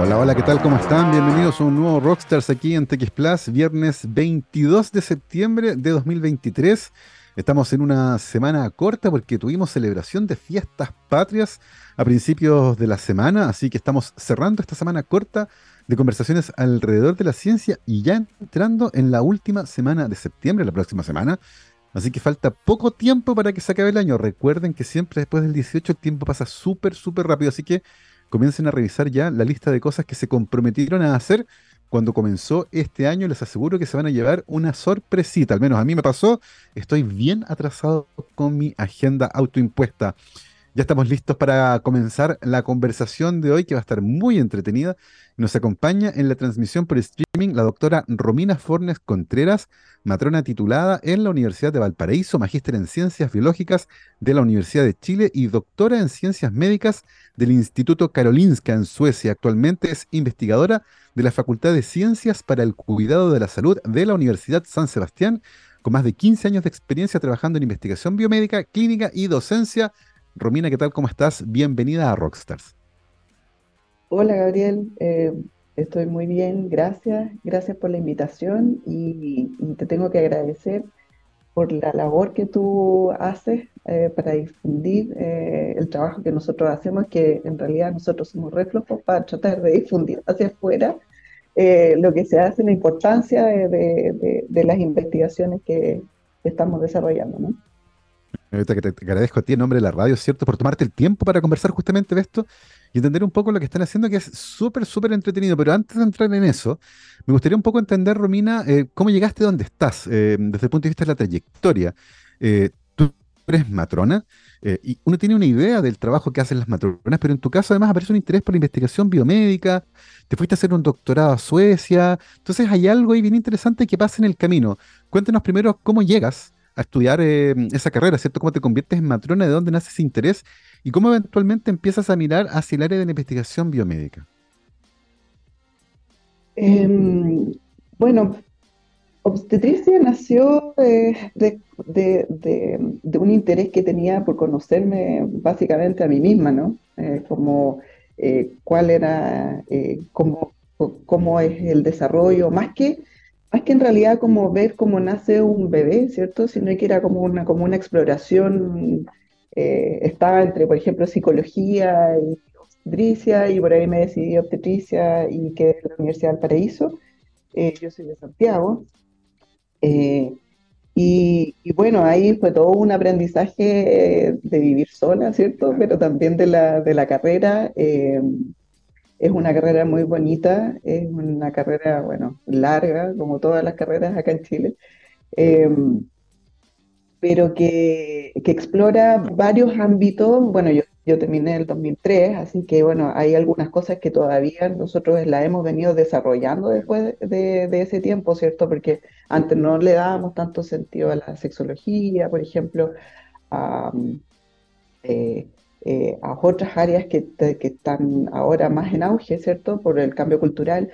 Hola, hola, ¿qué tal? ¿Cómo están? Bienvenidos a un nuevo Rockstars aquí en TX Plus, viernes 22 de septiembre de 2023. Estamos en una semana corta porque tuvimos celebración de fiestas patrias a principios de la semana, así que estamos cerrando esta semana corta de conversaciones alrededor de la ciencia y ya entrando en la última semana de septiembre, la próxima semana. Así que falta poco tiempo para que se acabe el año. Recuerden que siempre después del 18 el tiempo pasa súper, súper rápido. Así que comiencen a revisar ya la lista de cosas que se comprometieron a hacer cuando comenzó este año. Les aseguro que se van a llevar una sorpresita. Al menos a mí me pasó. Estoy bien atrasado con mi agenda autoimpuesta. Ya estamos listos para comenzar la conversación de hoy que va a estar muy entretenida. Nos acompaña en la transmisión por streaming la doctora Romina Fornes Contreras, matrona titulada en la Universidad de Valparaíso, magíster en Ciencias Biológicas de la Universidad de Chile y doctora en Ciencias Médicas del Instituto Karolinska en Suecia. Actualmente es investigadora de la Facultad de Ciencias para el Cuidado de la Salud de la Universidad San Sebastián, con más de 15 años de experiencia trabajando en investigación biomédica, clínica y docencia Romina, ¿qué tal? ¿Cómo estás? Bienvenida a Rockstars. Hola Gabriel, eh, estoy muy bien, gracias, gracias por la invitación y, te tengo que agradecer por la labor que tú haces eh, para difundir eh, el trabajo que nosotros hacemos, que en realidad nosotros somos reflejos para tratar de difundir hacia afuera lo que se hace, la importancia de, las investigaciones que estamos desarrollando. ¿no? Ahorita que te, agradezco a ti en nombre de la radio, ¿cierto? Por tomarte el tiempo para conversar justamente de esto y entender un poco lo que están haciendo, que es súper, súper entretenido. Pero antes de entrar en eso, me gustaría un poco entender, Romina, eh, cómo llegaste a donde estás, eh, desde el punto de vista de la trayectoria. Eh, tú eres matrona y uno tiene una idea del trabajo que hacen las matronas, pero en tu caso además aparece un interés por la investigación biomédica, te fuiste a hacer un doctorado a Suecia, entonces hay algo ahí bien interesante que pasa en el camino. Cuéntanos primero cómo llegas a estudiar eh, esa carrera, ¿cierto? ¿Cómo te conviertes en matrona? ¿De dónde nace ese interés? ¿Y cómo eventualmente empiezas a mirar hacia el área de la investigación biomédica? Em, bueno, obstetricia nació de, un interés que tenía por conocerme básicamente a mí misma, ¿no? Eh, como eh, cuál era, cómo es el desarrollo, más que más que en realidad como ver cómo nace un bebé, ¿cierto? Sino que era como una, como una exploración, eh, estaba entre, por ejemplo, psicología y obstetricia, y por ahí me decidí obstetricia y quedé en la Universidad del Paraíso. Eh, yo soy de Santiago. Eh, y, y, bueno, ahí fue todo un aprendizaje de vivir sola, ¿cierto? Pero también de la, de la carrera. Es una carrera muy bonita, es una carrera, bueno, larga, como todas las carreras acá en Chile, em, pero que, explora varios ámbitos. Bueno, yo, yo terminé el 2003, así que bueno, hay algunas cosas que todavía nosotros las hemos venido desarrollando después de, ese tiempo, ¿cierto? Porque antes no le dábamos tanto sentido a la sexología, por ejemplo, a, eh, a otras áreas que, están ahora más en auge, ¿cierto? Por el cambio cultural.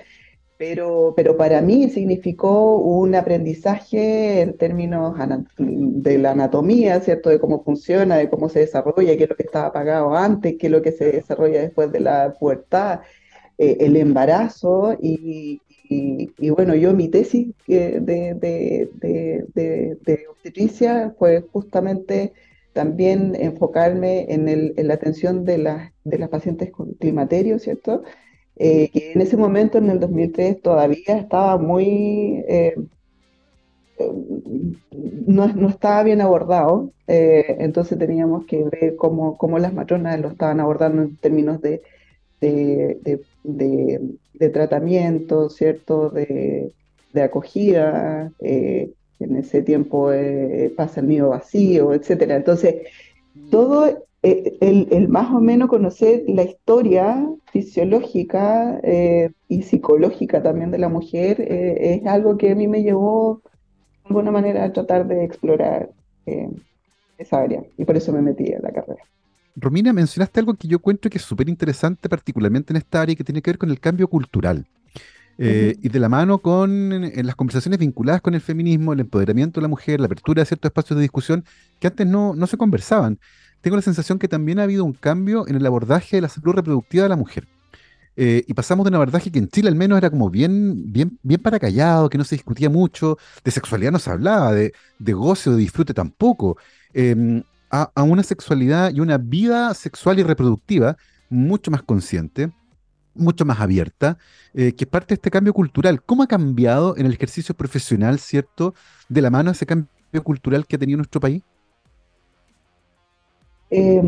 Pero, pero para mí significó un aprendizaje en términos de la anatomía, ¿cierto? De cómo funciona, de cómo se desarrolla, qué es lo que estaba apagado antes, qué es lo que se desarrolla después de la pubertad, eh, el embarazo y, y, bueno, yo mi tesis de, de, de, de obstetricia fue justamente también enfocarme en, el, la atención de, las pacientes con climaterio, ¿cierto? Eh, que en ese momento, en el 2003, todavía estaba muy... Eh, eh, no, no, estaba bien abordado, entonces teníamos que ver cómo, las matronas lo estaban abordando en términos de, de, de, tratamiento, ¿cierto? De, acogida, en ese tiempo eh, pasa el nido vacío, etcétera. Entonces, todo eh, el, más o menos conocer la historia fisiológica eh, y psicológica también de la mujer es algo que a mí me llevó de alguna manera a tratar de explorar esa área y por eso me metí en la carrera. Romina, mencionaste algo que yo encuentro que es súper interesante, particularmente en esta área que tiene que ver con el cambio cultural. Y de la mano con las conversaciones vinculadas con el feminismo, el empoderamiento de la mujer, la apertura de ciertos espacios de discusión que antes no, no se conversaban. Tengo la sensación que también ha habido un cambio en el abordaje de la salud reproductiva de la mujer. eh, y pasamos de una verdad que en Chile al menos era como bien, bien, bien para que no se discutía mucho, de sexualidad no se hablaba, de, de goce o de disfrute tampoco, em, a, a, una sexualidad y una vida sexual y reproductiva mucho más consciente, mucho más abierta, eh, que es parte de este cambio cultural. ¿Cómo ha cambiado en el ejercicio profesional, cierto, de la mano ese cambio cultural que ha tenido nuestro país? Eh,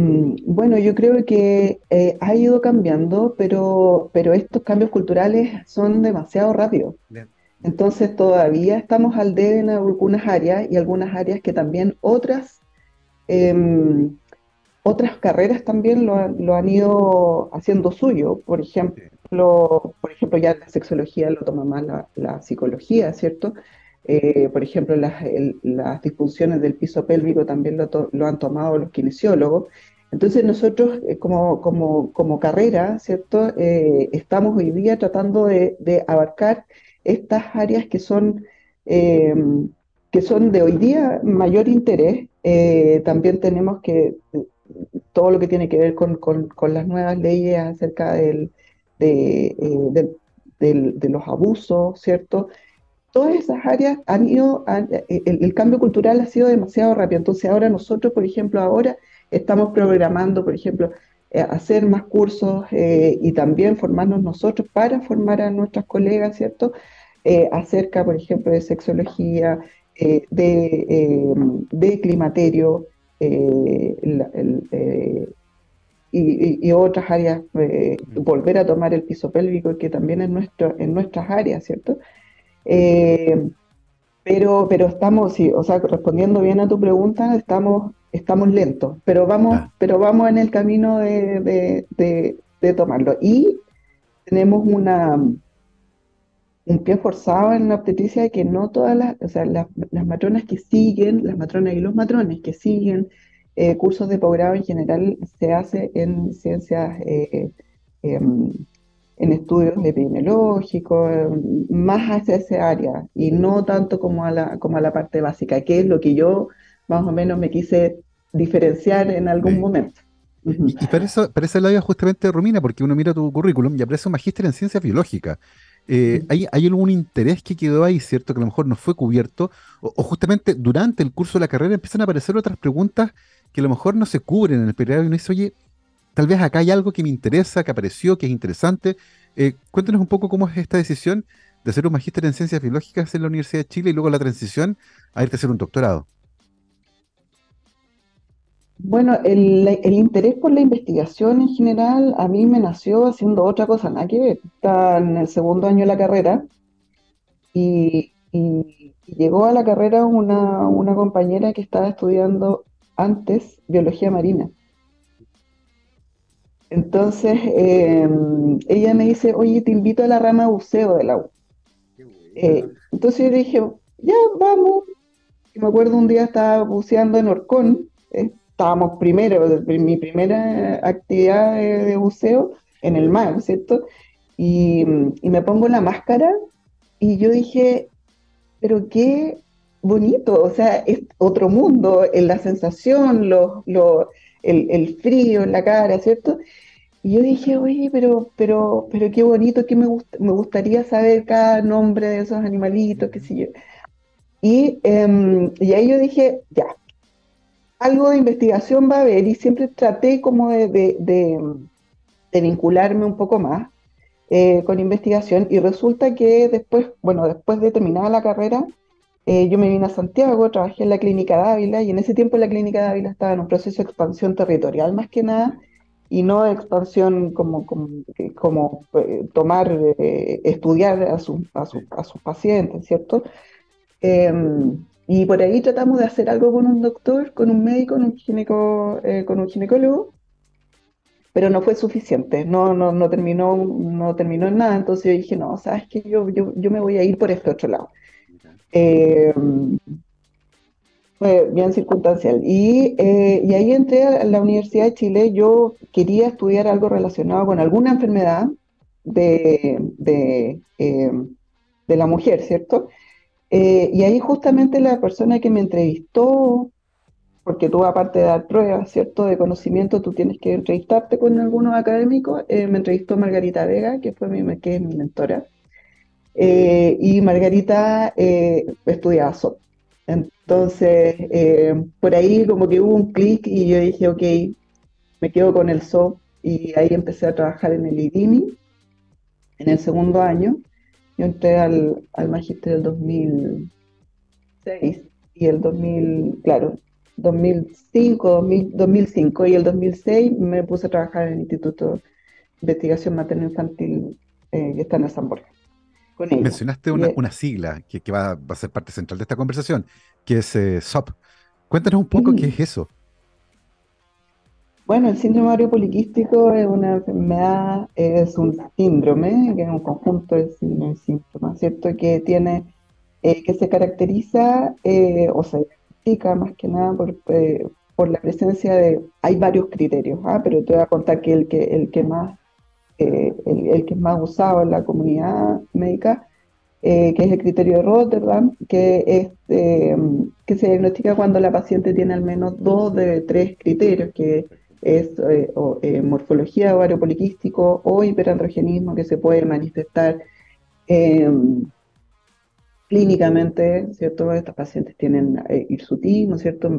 bueno, yo creo que eh, ha ido cambiando, pero, pero estos cambios culturales son demasiado rápidos. Bien. Entonces todavía estamos al debe en algunas áreas y algunas áreas que también otras, eh, otras carreras también lo, lo, han ido haciendo suyo. Por ejemplo, por ejemplo ya la sexología lo toma más la, la psicología, ¿cierto? Eh, por ejemplo, las, el, las, disfunciones del piso pélvico también lo, to, lo han tomado los kinesiólogos. Entonces nosotros eh, como, como, como, carrera, ¿cierto? Eh, estamos hoy día tratando de, de, abarcar estas áreas que son, que son de hoy día mayor interés. También tenemos que, todo lo que tiene que ver con, con, con las nuevas leyes acerca del, de, de, de los abusos, ¿cierto? todas esas áreas han ido, han, el, el, cambio cultural ha sido demasiado rápido. Entonces ahora nosotros, por ejemplo, ahora estamos programando, por ejemplo, eh, hacer más cursos eh, y también formarnos nosotros para formar a nuestras colegas, ¿cierto? Eh, acerca, por ejemplo, de sexología, eh, de, eh, de, climaterio la, el, y, y, otras áreas, volver a tomar el piso pélvico, que también es nuestro, en nuestras áreas, ¿cierto? Eh, pero, pero estamos, sí, o sea, respondiendo bien a tu pregunta, estamos, estamos lentos, pero vamos, ah. pero vamos en el camino de, de, de, de, tomarlo. Y tenemos una un pie forzado en la obstetricia de que no todas las, o sea, las, las matronas que siguen, las matronas y los matrones que siguen eh, cursos de posgrado en general se hace en ciencias eh, eh, en estudios epidemiológicos, más hacia ese área y no tanto como a, la, como a la parte básica, que es lo que yo más o menos me quise diferenciar en algún sí. momento. Y, y para eso, para eso la justamente Romina, porque uno mira tu currículum y aparece un magíster en ciencias biológicas. Eh, ¿hay, ¿hay, algún interés que quedó ahí, cierto? Que a lo mejor no fue cubierto, o, o, justamente durante el curso de la carrera empiezan a aparecer otras preguntas que a lo mejor no se cubren en el periodo y uno dice, oye, tal vez acá hay algo que me interesa, que apareció, que es interesante. Eh, cuéntanos un poco cómo es esta decisión de hacer un magíster en ciencias biológicas en la Universidad de Chile y luego la transición a irte a hacer un doctorado. Bueno, el, el, interés por la investigación en general a mí me nació haciendo otra cosa, nada que ver. Está en el segundo año de la carrera y, y, y llegó a la carrera una, una compañera que estaba estudiando antes biología marina. Entonces, eh, ella me dice, oye, te invito a la rama buceo de la U. Eh, entonces yo dije, ya, vamos. Y me acuerdo un día estaba buceando en Orcón, eh, estábamos primero, mi primera actividad de, de, buceo en el mar, ¿cierto? Y, y, me pongo la máscara y yo dije, pero qué bonito, o sea, es otro mundo, en la sensación, lo, lo, el, el frío en la cara, ¿cierto? Y yo dije, oye, pero, pero, pero qué bonito, que me, gust me gustaría saber cada nombre de esos animalitos, qué sé yo. Y, eh, y ahí yo dije, ya, algo de investigación va a haber, y siempre traté como de, de, vincularme un poco más eh, con investigación, y resulta que después, bueno, después de terminar la carrera, eh, yo me vine a Santiago, trabajé en la clínica de Ávila, y en ese tiempo la clínica de Ávila estaba en un proceso de expansión territorial más que nada, y no de expansión como, como, como eh, tomar, eh, estudiar a, su, a, su, a, sus pacientes, ¿cierto? Eh, y por ahí tratamos de hacer algo con un doctor, con un médico, con un, gineco, eh, con un ginecólogo, pero no fue suficiente, no, no, no, terminó, no terminó en nada, entonces yo dije, no, sabes que yo, yo, yo me voy a ir por este otro lado. Eh, fue bien circunstancial. Y, eh, y, ahí entré a la Universidad de Chile. Yo quería estudiar algo relacionado con alguna enfermedad de, de, eh, de la mujer, ¿cierto? Eh, y ahí justamente la persona que me entrevistó porque tú aparte de dar pruebas, ¿cierto?, de conocimiento, tú tienes que entrevistarte con algunos académicos. Eh, me entrevistó Margarita Vega, que, fue mi, que es mi mentora, eh, y Margarita eh, estudiaba SOP. Entonces, por ahí como que hubo un clic y yo dije, ok, me quedo con el SOP, y ahí empecé a trabajar en el IDIMI en el segundo año. Yo entré al, al magíster del 2006 y el 2000, claro, 2005, 2005 y el 2006 me puse a trabajar en el Instituto de Investigación Materno Infantil eh, que está en San Borja. Mencionaste una, una sigla que, que va, va, a ser parte central de esta conversación, que es eh, SOP. Cuéntanos un poco qué es eso. Bueno, el síndrome ovario poliquístico es una enfermedad, es un síndrome, que es un conjunto de síntomas, ¿cierto? Que tiene, eh, que se caracteriza eh, o se identifica más que nada por, eh, por la presencia de, hay varios criterios, ¿ah? pero te voy a contar que el que, el que más, el, el, que es más usado en la comunidad médica, que es el criterio de Rotterdam, que, es, que se diagnostica cuando la paciente tiene al menos dos de tres criterios, que es eh, eh, morfología ovario poliquístico o hiperandrogenismo que se puede manifestar em, clínicamente, ¿cierto? Estas pacientes tienen eh, hirsutismo, ¿cierto?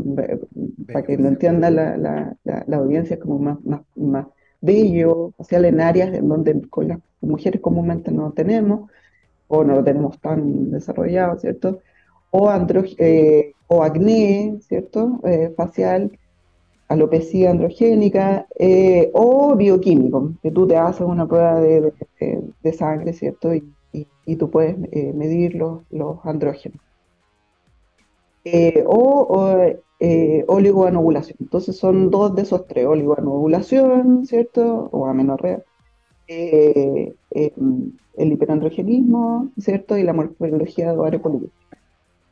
Para que lo entienda la, la, audiencia, como más, más, más bello, facial en áreas en donde con las mujeres comúnmente no tenemos, o no lo tenemos tan desarrollado, ¿cierto? O, o acné, ¿cierto? facial, alopecia androgénica eh, o bioquímico, que tú te haces una prueba de, de, sangre, ¿cierto? Y, y, tú puedes eh, medir los, los andrógenos. Eh, o, oligoanovulación. Entonces son dos de esos tres, oligoanovulación, ¿cierto? O amenorrea. el hiperandrogenismo, ¿cierto? Y la morfología de ovario político.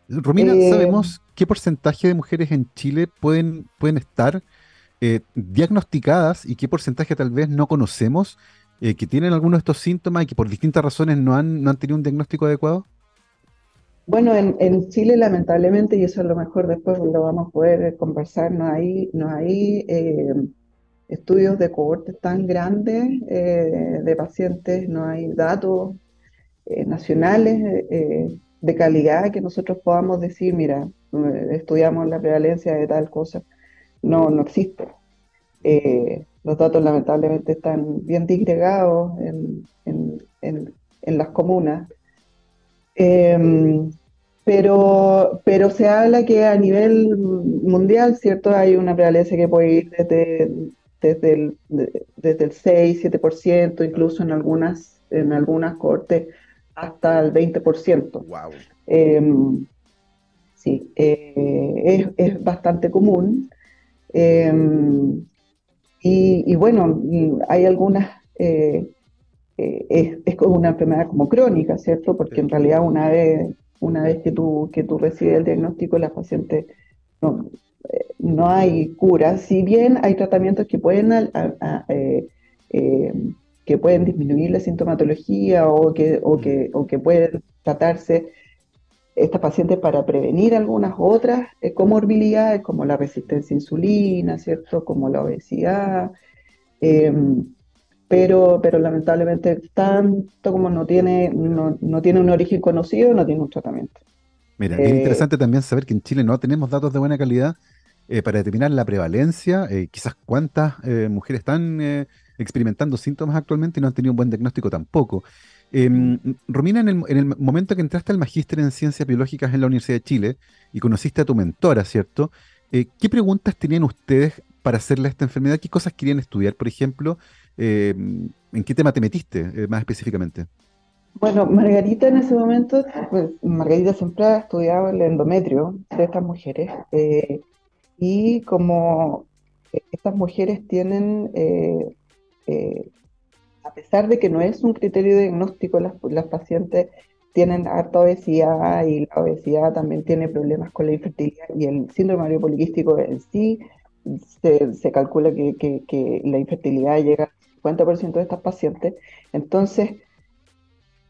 Romina, ¿sabemos qué porcentaje de mujeres en Chile pueden, pueden estar eh, diagnosticadas y qué porcentaje tal vez no conocemos eh, que tienen algunos de estos síntomas y que por distintas razones no han, no han tenido un diagnóstico adecuado? Bueno, en, Chile lamentablemente, y eso a lo mejor después lo vamos a poder conversar, no hay, no hay eh, estudios de cohortes tan grandes de pacientes, no hay datos nacionales de calidad que nosotros podamos decir, mira, eh, estudiamos la prevalencia de tal cosa. No, no existe. Eh, los datos lamentablemente están bien disgregados en, las comunas. Em, pero, pero se habla que a nivel mundial, ¿cierto? Hay una prevalencia que puede ir desde, desde el 6, 7%, incluso en algunas, en algunas cortes hasta el 20%. Wow. Em, sí, eh, es, bastante común. Em, y, bueno, hay algunas, eh, eh, es, como una enfermedad como crónica, ¿cierto? Porque en realidad una vez, una vez que, tú, que tú recibes el diagnóstico, la paciente no, no hay cura, si bien hay tratamientos que pueden que pueden disminuir la sintomatología o que, o que, o que pueden tratarse estas pacientes para prevenir algunas otras eh, comorbilidades como la resistencia a insulina, ¿cierto? Como la obesidad. Em, pero, pero lamentablemente, tanto como no tiene, no, no, tiene un origen conocido, no tiene un tratamiento. Mira, es eh, interesante también saber que en Chile no tenemos datos de buena calidad eh, para determinar la prevalencia, quizás cuántas mujeres están experimentando síntomas actualmente y no han tenido un buen diagnóstico tampoco. Em, Romina, en el, momento que entraste al magíster en ciencias biológicas en la Universidad de Chile y conociste a tu mentora, ¿cierto? Eh, ¿Qué preguntas tenían ustedes para hacerle a esta enfermedad? ¿Qué cosas querían estudiar, por ejemplo? Em, ¿En qué tema te metiste eh, más específicamente? Bueno, Margarita en ese momento, pues, Margarita siempre ha estudiado el endometrio de estas mujeres eh, y como estas mujeres tienen a pesar de que no es un criterio diagnóstico, las, las pacientes tienen harta obesidad y la obesidad también tiene problemas con la infertilidad y el síndrome ovario en sí se, calcula que, la infertilidad llega al 50% de estas pacientes. Entonces,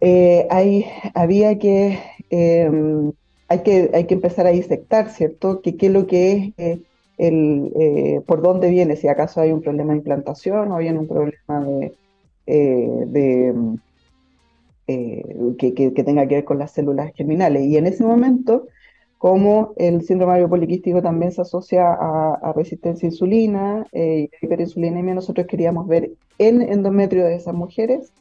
eh, hay, había que, em, hay que, hay que empezar a disectar, ¿cierto? ¿Qué, es lo que es? Eh, el, eh, por dónde viene, si acaso hay un problema de implantación o hay un problema de, de que, que, tenga que ver con las células germinales. Y en ese momento, como el síndrome poliquístico también se asocia a, resistencia a insulina y hiperinsulinemia, nosotros queríamos ver en endometrio de esas mujeres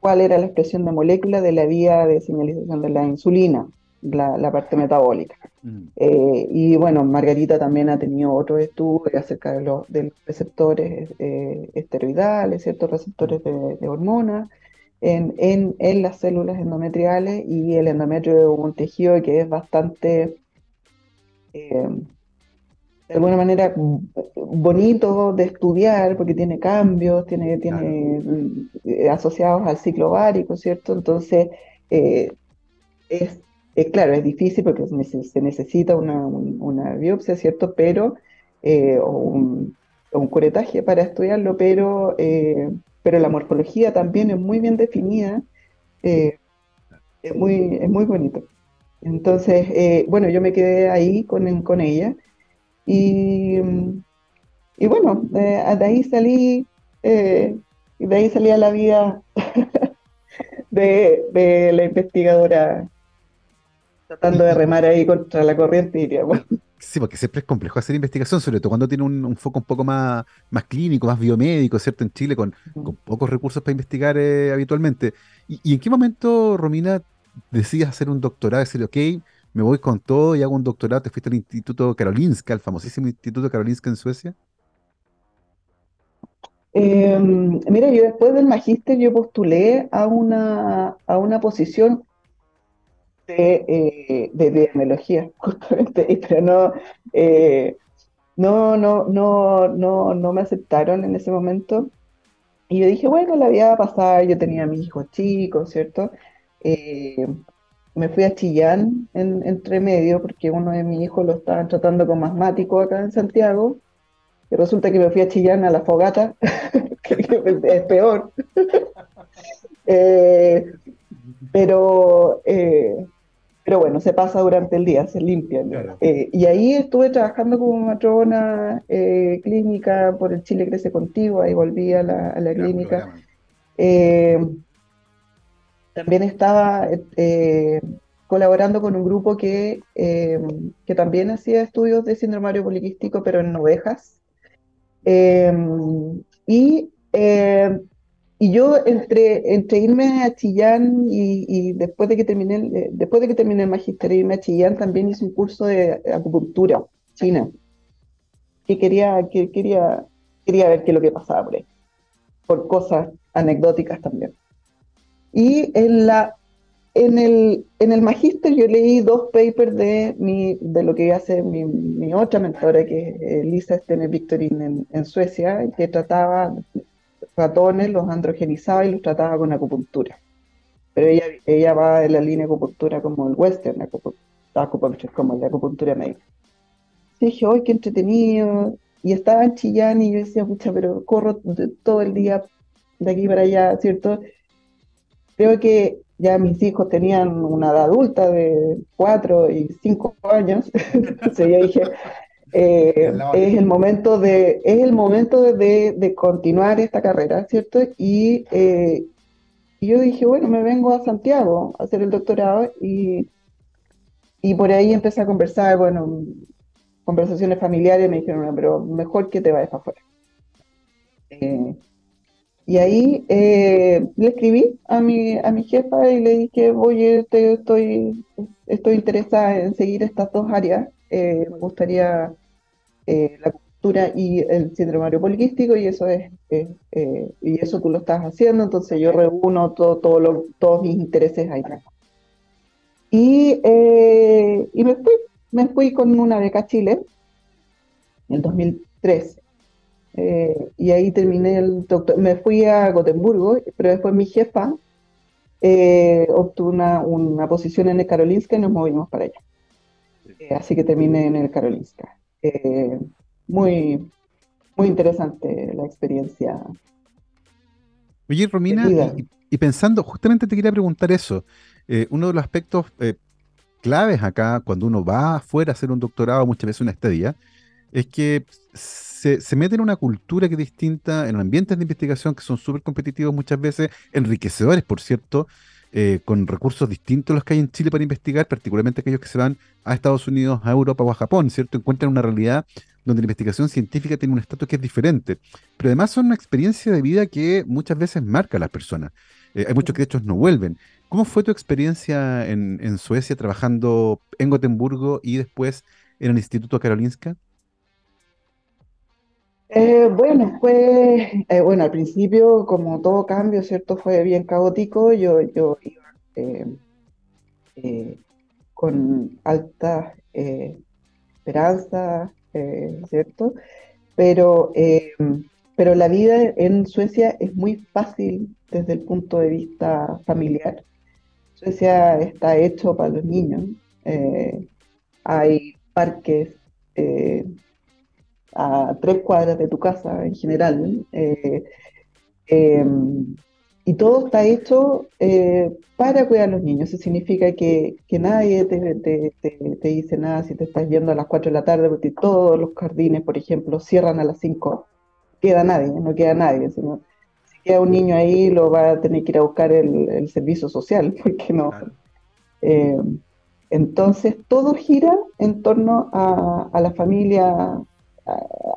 cuál era la expresión de molécula de la vía de señalización de la insulina, la, parte metabólica. Mm. Eh, y bueno, Margarita también ha tenido otros estudios acerca de los, receptores eh, esteroidales, ciertos receptores de, hormonas en, en, las células endometriales y el endometrio es un tejido que es bastante... Eh, de alguna manera bonito de estudiar porque tiene cambios, tiene, tiene asociados al ciclo ovárico, ¿cierto? Entonces, eh, es, claro, es difícil porque se necesita una, biopsia, ¿cierto? Pero, eh, o un, curetaje para estudiarlo, pero, pero la morfología también es muy bien definida, es, muy, es muy bonito. Entonces, bueno, yo me quedé ahí con, con ella y, y bueno, de, ahí salí, eh, de ahí salí a la vida de, la investigadora tratando de remar ahí contra la corriente, diríamos. Sí, porque siempre es complejo hacer investigación, sobre todo cuando tiene un, foco un poco más, más clínico, más biomédico, ¿cierto? En Chile, con, pocos recursos para investigar eh, habitualmente. ¿Y, en qué momento, Romina, decías hacer un doctorado, decir, ok, me voy con todo y hago un doctorado. ¿Te fuiste al Instituto Karolinska, el famosísimo Instituto Karolinska en Suecia? Em, mira, yo después del magíster yo postulé a una, a una posición de, eh, de justamente, pero no, eh, no, no, no, no, no me aceptaron en ese momento. Y yo dije, bueno, la vida va a pasar, yo tenía a mis hijos chicos, ¿cierto? Eh, me fui a Chillán en, entre medio porque uno de mis hijos lo estaban tratando como asmático acá en Santiago. Y resulta que me fui a Chillán a la fogata, que es peor. Eh, pero, eh, pero bueno, se pasa durante el día, se limpia. Eh, y ahí estuve trabajando como matrona clínica por el Chile Crece Contigo, ahí volví a la, a la clínica. También estaba eh, colaborando con un grupo que, eh, que también hacía estudios de síndrome poliquístico, pero en ovejas. Eh, y, y yo entre, entre irme a Chillán y, después, de que terminé, después de que terminé el magisterio irme a Chillán, también hice un curso de acupuntura china, que quería, que quería, quería ver qué es lo que pasaba por ahí, por cosas anecdóticas también. Y en, la, en, el, en el magíster yo leí dos papers de, mi, de lo que hace mi, mi otra mentora, que es Lisa Stene Victorin en, Suecia, que trataba ratones, los androgenizaba y los trataba con acupuntura. Pero ella, ella va en la línea de acupuntura como el western, acupuntura, como de acupuntura médica. Y dije, ¡ay, qué entretenido! Y estaba en Chillán y yo decía, pucha, pero corro todo el día de aquí para allá, ¿cierto? Creo que ya mis hijos tenían una edad adulta de cuatro y cinco años, entonces yo dije, eh, es el momento de, es el momento de, de continuar esta carrera, ¿cierto? Y, eh, yo dije, bueno, me vengo a Santiago a hacer el doctorado y, y por ahí empecé a conversar, bueno, conversaciones familiares, me dijeron, pero mejor que te vayas para afuera. Eh, y ahí eh, le escribí a mi, a mi jefa y le dije, oye, estoy, estoy interesada en seguir estas dos áreas. Eh, me gustaría eh, la cultura y el síndrome poliquístico y eso es y eso tú lo estás haciendo, entonces yo reúno todo, todo todos mis intereses ahí. Y, y me fui, me fui con una beca a Chile en el 2013 eh, y ahí terminé el doctor. Me fui a Gotemburgo, pero después mi jefa eh, obtuvo una, una, posición en el Karolinska y nos movimos para allá. Eh, así que terminé en el Karolinska. muy, muy interesante la experiencia. Oye, Romina, y, pensando, justamente te quería preguntar eso. uno de los aspectos claves acá cuando uno va afuera a hacer un doctorado, muchas veces una estadía, es que se, se, mete en una cultura que es distinta, en ambientes de investigación que son súper competitivos muchas veces, enriquecedores, por cierto, eh, con recursos distintos a los que hay en Chile para investigar, particularmente aquellos que se van a Estados Unidos, a Europa o a Japón, ¿cierto? Encuentran una realidad donde la investigación científica tiene un estatus que es diferente, pero además son una experiencia de vida que muchas veces marca a las personas. Eh, hay muchos que de hecho no vuelven. ¿Cómo fue tu experiencia en, en Suecia trabajando en Gotemburgo y después en el Instituto Karolinska? Eh, bueno, fue, eh, bueno, al principio, como todo cambio, ¿cierto? Fue bien caótico. Yo, yo iba eh, con alta esperanza, ¿cierto? Pero, pero la vida en Suecia es muy fácil desde el punto de vista familiar. Suecia está hecho para los niños. hay parques a tres cuadras de tu casa en general. Eh, em, y todo está hecho eh, para cuidar a los niños. Eso significa que, nadie te, dice nada si te estás yendo a las 4 de la tarde, porque todos los jardines, por ejemplo, cierran a las 5. Queda nadie, no queda nadie. si queda un niño ahí, lo va a tener que ir a buscar el, servicio social, porque no. Em, entonces, todo gira en torno a, a la familia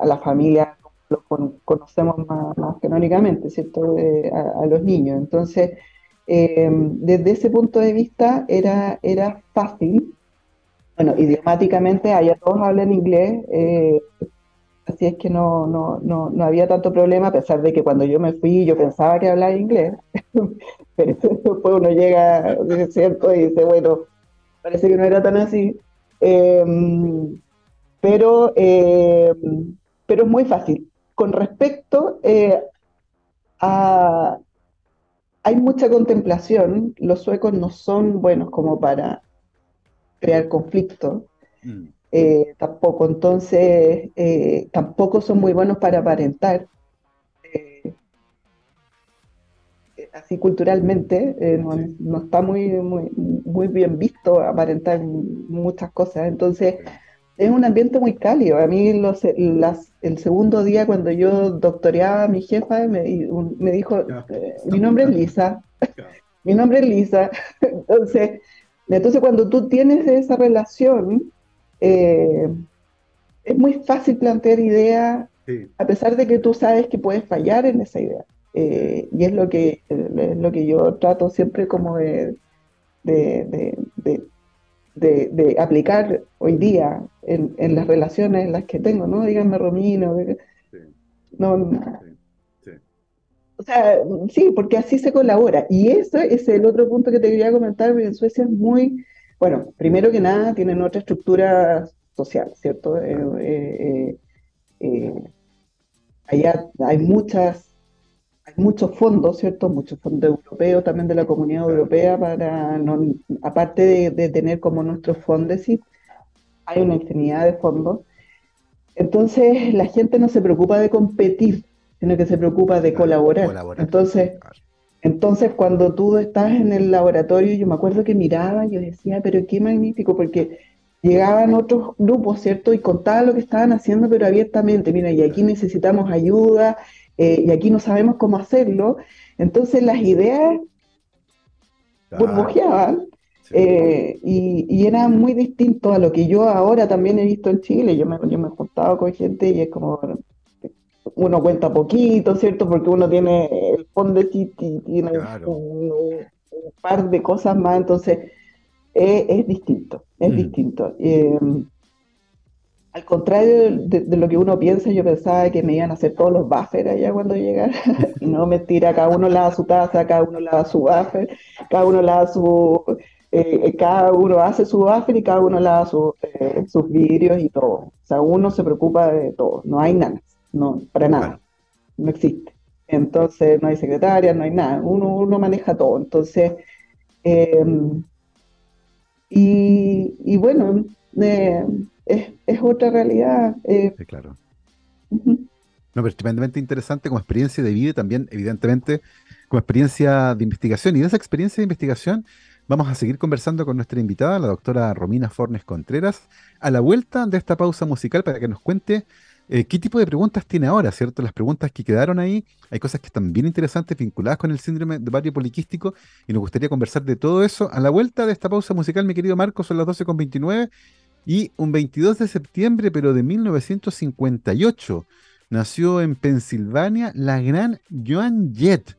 a, la familia lo conocemos más, canónicamente, ¿cierto? a, los niños. Entonces, em, desde ese punto de vista era, era fácil. Bueno, idiomáticamente allá todos hablan inglés, eh, así es que no, no, no, no, había tanto problema, a pesar de que cuando yo me fui yo pensaba que hablaba inglés, pero después uno llega, ¿cierto? Y dice, bueno, parece que no era tan así. Em, pero, eh, pero es muy fácil. Con respecto eh, a... Hay mucha contemplación, los suecos no son buenos como para crear conflicto, mm. eh, tampoco, entonces tampoco son muy buenos para aparentar. así culturalmente no, está muy, muy, muy bien visto aparentar muchas cosas, entonces es un ambiente muy cálido. A mí los, el segundo día cuando yo doctoreaba, mi jefa me, dijo, eh, mi nombre es Lisa, mi nombre es Lisa. entonces, entonces, cuando tú tienes esa relación, eh, es muy fácil plantear ideas, a pesar de que tú sabes que puedes fallar en esa idea. Eh, y es lo que, es lo que yo trato siempre como de, de, de, aplicar hoy día en, las relaciones en las que tengo, ¿no? Díganme Romino. No, O sea, sí, porque así se colabora. Y eso es el otro punto que te quería comentar, porque en Suecia es muy, bueno, primero que nada tienen otra estructura social, ¿cierto? Eh, eh, eh, allá hay muchas hay muchos fondos, ¿cierto? Muchos fondos europeos, también de la Comunidad Europea, para, aparte de, tener como nuestros fondos, hay una infinidad de fondos. Entonces, la gente no se preocupa de competir, sino que se preocupa de colaborar. Entonces, entonces, cuando tú estás en el laboratorio, yo me acuerdo que miraba, yo decía, pero qué magnífico, porque llegaban otros grupos, ¿cierto? Y contaban lo que estaban haciendo, pero abiertamente, mira, y aquí necesitamos ayuda, eh, y aquí no sabemos cómo hacerlo. Entonces las ideas burbujeaban eh, y, era muy distinto a lo que yo ahora también he visto en Chile. Yo me, yo me he juntado con gente y es como, uno cuenta poquito, ¿cierto? Porque uno tiene el fondo y tiene un, par de cosas más, entonces es, distinto, es mm. distinto. Eh, al contrario de, lo que uno piensa, yo pensaba que me iban a hacer todos los buffers allá cuando llegara. y no, mentira, cada uno lava su taza, cada uno lava su buffer, cada uno lava su. Eh, cada uno hace su buffer y cada uno lava eh, sus vidrios y todo. O sea, uno se preocupa de todo. No hay nada, no, para nada. No existe. Entonces, no hay secretaria, no hay nada. Uno, uno maneja todo. Entonces, em, y, y, bueno, eh, es, otra realidad. Eh. Sí, claro. No, pero estupendamente interesante como experiencia de vida y también, evidentemente, como experiencia de investigación. Y de esa experiencia de investigación Vamos a seguir conversando con nuestra invitada, la doctora Romina Fornes Contreras, a la vuelta de esta pausa musical para que nos cuente eh, qué tipo de preguntas tiene ahora, ¿cierto? Las preguntas que quedaron ahí, hay cosas que están bien interesantes vinculadas con el síndrome de ovario poliquístico y nos gustaría conversar de todo eso a la vuelta de esta pausa musical, mi querido Marco, son las 12.29 y un 22 de septiembre, pero de 1958, nació en Pensilvania la gran Joan Jett,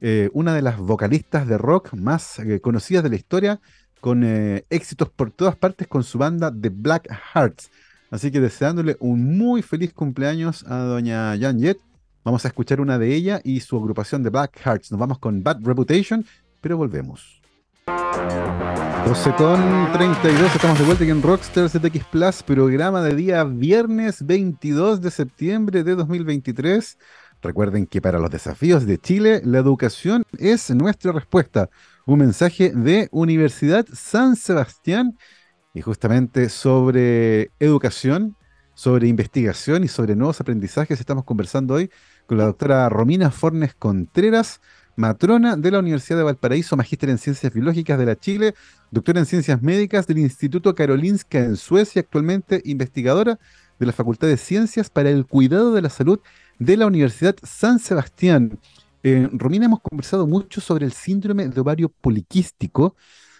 eh, una de las vocalistas de rock más eh, conocidas de la historia, con eh, éxitos por todas partes con su banda The Black Hearts. Así que deseándole un muy feliz cumpleaños a doña Jan Jett. Vamos a escuchar una de ella y su agrupación The Black Hearts. Nos vamos con Bad Reputation, pero volvemos. 12 con 32, estamos de vuelta aquí en Rockstars ZX Plus, programa de día viernes 22 de septiembre de 2023. Recuerden que para los desafíos de Chile, la educación es nuestra respuesta. Un mensaje de Universidad San Sebastián y justamente sobre educación, sobre investigación y sobre nuevos aprendizajes estamos conversando hoy con la doctora Romina Fornes Contreras, matrona de la Universidad de Valparaíso, magíster en Ciencias Biológicas de la Chile, doctora en Ciencias Médicas del Instituto Karolinska en Suecia, actualmente investigadora de la Facultad de Ciencias para el Cuidado de la Salud de la Universidad San Sebastián. Eh, Romina, hemos conversado mucho sobre el síndrome de ovario poliquístico.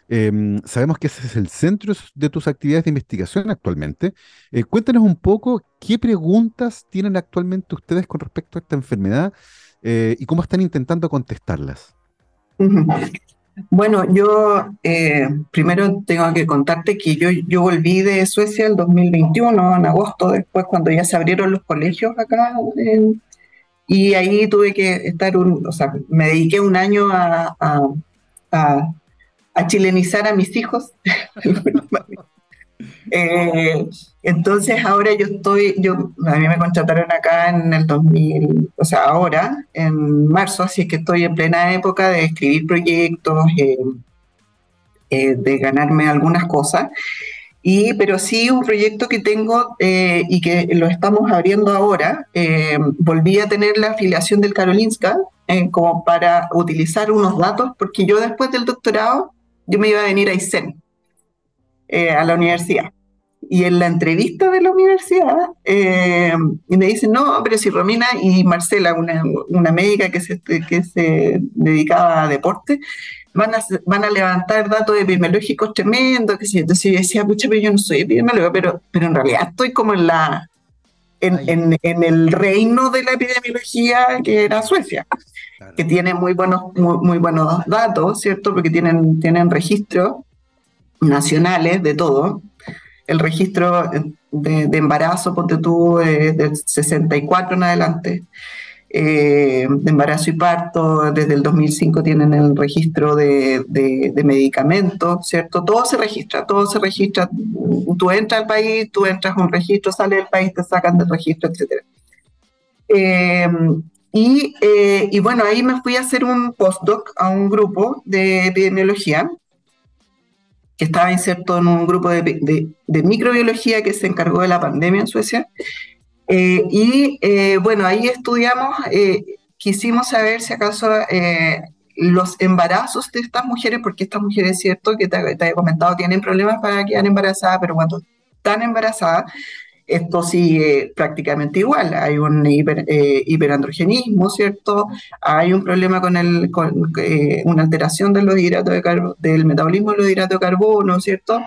Em, sabemos que ese es el centro de tus actividades de investigación actualmente. Eh, cuéntanos un poco qué preguntas tienen actualmente ustedes con respecto a esta enfermedad eh, y cómo están intentando contestarlas. Bueno, yo primero tengo que contarte que yo, yo volví de Suecia el 2021, en agosto, después cuando ya se abrieron los colegios acá en, y ahí tuve que estar, un, o sea, me dediqué un año a, a, a, chilenizar a mis hijos. eh, entonces ahora yo estoy, yo, a mí me contrataron acá en el 2000, o sea, ahora, en marzo, así que estoy en plena época de escribir proyectos, eh, eh, de ganarme algunas cosas. Y, pero sí un proyecto que tengo eh, y que lo estamos abriendo ahora, eh, volví a tener la afiliación del Karolinska eh, como para utilizar unos datos, porque yo después del doctorado, yo me iba a venir a ISEN, a la universidad. Y en la entrevista de la universidad, y me dicen, no, pero si Romina y Marcela, una, una médica que se, que se dedicaba a deporte, van a, van a levantar datos epidemiológicos tremendos, que si entonces yo decía, pucha, pero yo no soy epidemiólogo, pero, pero en realidad estoy como en la en, en, el reino de la epidemiología que era Suecia, que tiene muy buenos, muy, buenos datos, ¿cierto? Porque tienen, tienen registros nacionales de todo. El registro de, embarazo, ponte tú, es del 64 en adelante. Eh, de embarazo y parto, desde el 2005 tienen el registro de, de, medicamentos, ¿cierto? Todo se registra, todo se registra. Tú entras al país, tú entras a un registro, sales del país, te sacan del registro, etc. Eh, y, eh, y, bueno, ahí me fui a hacer un postdoc a un grupo de epidemiología estaba inserto en un grupo de, de microbiología que se encargó de la pandemia en Suecia. Eh, y eh, bueno, ahí estudiamos, eh, quisimos saber si acaso los embarazos de estas mujeres, porque estas mujeres es cierto que te, te, he comentado, tienen problemas para quedar embarazadas, pero cuando están embarazadas, esto sigue prácticamente igual. Hay un hiperandrogenismo, ¿cierto? Hay un problema con, el, con una alteración de los hidratos de del metabolismo de los hidratos de carbono, ¿cierto?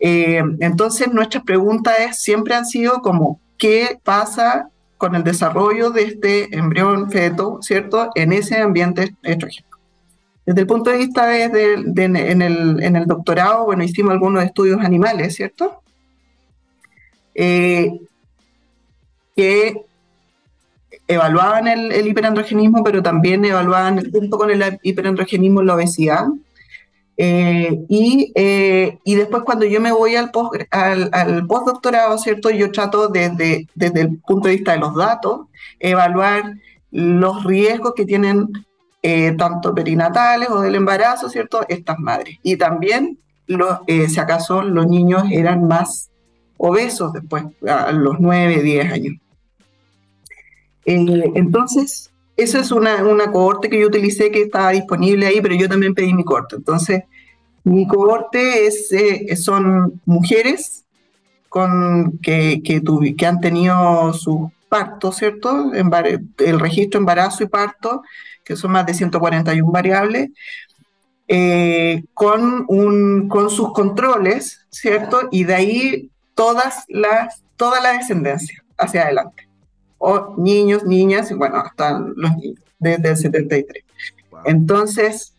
entonces, nuestras preguntas siempre han sido como, qué pasa con el desarrollo de este embrión feto, ¿cierto?, en ese ambiente estrogénico. Desde el punto de vista de, en, el, doctorado, bueno, hicimos algunos estudios animales, ¿cierto? Eh, que evaluaban el, el, hiperandrogenismo, pero también evaluaban, junto con el hiperandrogenismo, la obesidad, eh, y, eh, y, después cuando yo me voy al, post, al, al, postdoctorado, ¿cierto? Yo trato desde, desde el punto de vista de los datos, evaluar los riesgos que tienen eh, tanto perinatales o del embarazo, ¿cierto? Estas madres. Y también, los, si acaso los niños eran más obesos después, a los 9, 10 años. entonces, esa es una, una cohorte que yo utilicé que estaba disponible ahí, pero yo también pedí mi corte. Entonces, Mi cohorte es, eh, son mujeres con, que, que, que han tenido sus partos, ¿cierto? El registro embarazo y parto, que son más de 141 variables, eh, con, un, con sus controles, ¿cierto? Y de ahí todas las, toda la descendencia hacia adelante. O niños, niñas, y bueno, hasta los niños, desde el 73. Entonces,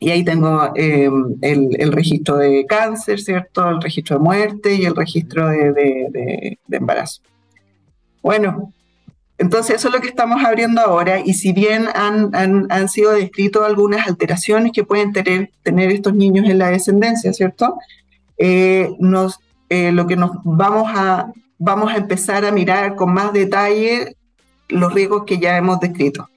y ahí tengo eh, el, registro de cáncer, ¿cierto? El registro de muerte y el registro de, de, embarazo. Bueno, entonces eso es lo que estamos abriendo ahora y si bien han, han, sido descritos algunas alteraciones que pueden tener, tener estos niños en la descendencia, ¿cierto? Eh, nos, eh, lo que nos vamos a, vamos a empezar a mirar con más detalle los riesgos que ya hemos descrito.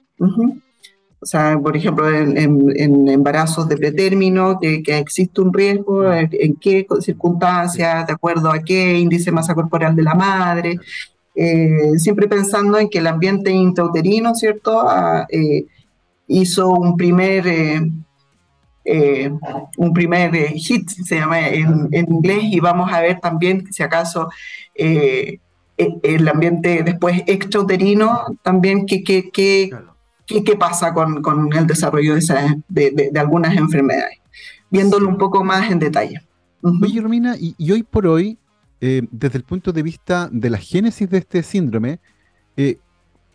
O sea, por ejemplo, en, embarazos de pretérmino, que, existe un riesgo, en, qué circunstancias, de acuerdo a qué índice masa corporal de la madre, eh, siempre pensando en que el ambiente intrauterino, ¿cierto?, ah, eh, hizo un primer, eh, un primer hit, se llama en, inglés, y vamos a ver también si acaso el ambiente después extrauterino, también qué, qué, qué, qué, pasa con, con, el desarrollo de, de, de, algunas enfermedades, viéndolo un poco más en detalle. Oye, Romina, y, hoy por hoy, eh, desde el punto de vista de la génesis de este síndrome, eh, eh,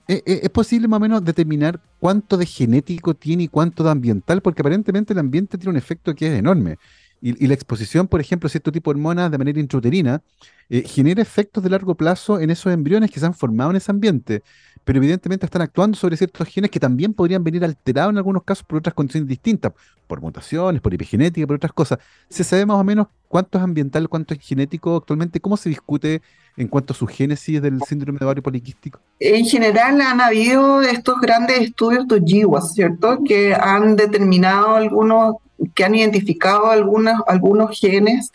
¿es posible más o menos determinar cuánto de genético tiene y cuánto de ambiental? Porque aparentemente el ambiente tiene un efecto que es enorme. Y, la exposición, por ejemplo, a cierto tipo de hormonas de manera intrauterina genera efectos de largo plazo en esos embriones que se han formado en ese ambiente pero evidentemente están actuando sobre ciertos genes que también podrían venir alterados en algunos casos por otras condiciones distintas, por mutaciones, por epigenética, por otras cosas. ¿Se sabe más o menos cuánto es ambiental, cuánto es genético actualmente? ¿Cómo se discute en cuanto a su génesis del síndrome de ovario poliquístico? En general han habido estos grandes estudios de GWAS, ¿cierto? Que han determinado algunos, que han identificado algunos, algunos genes,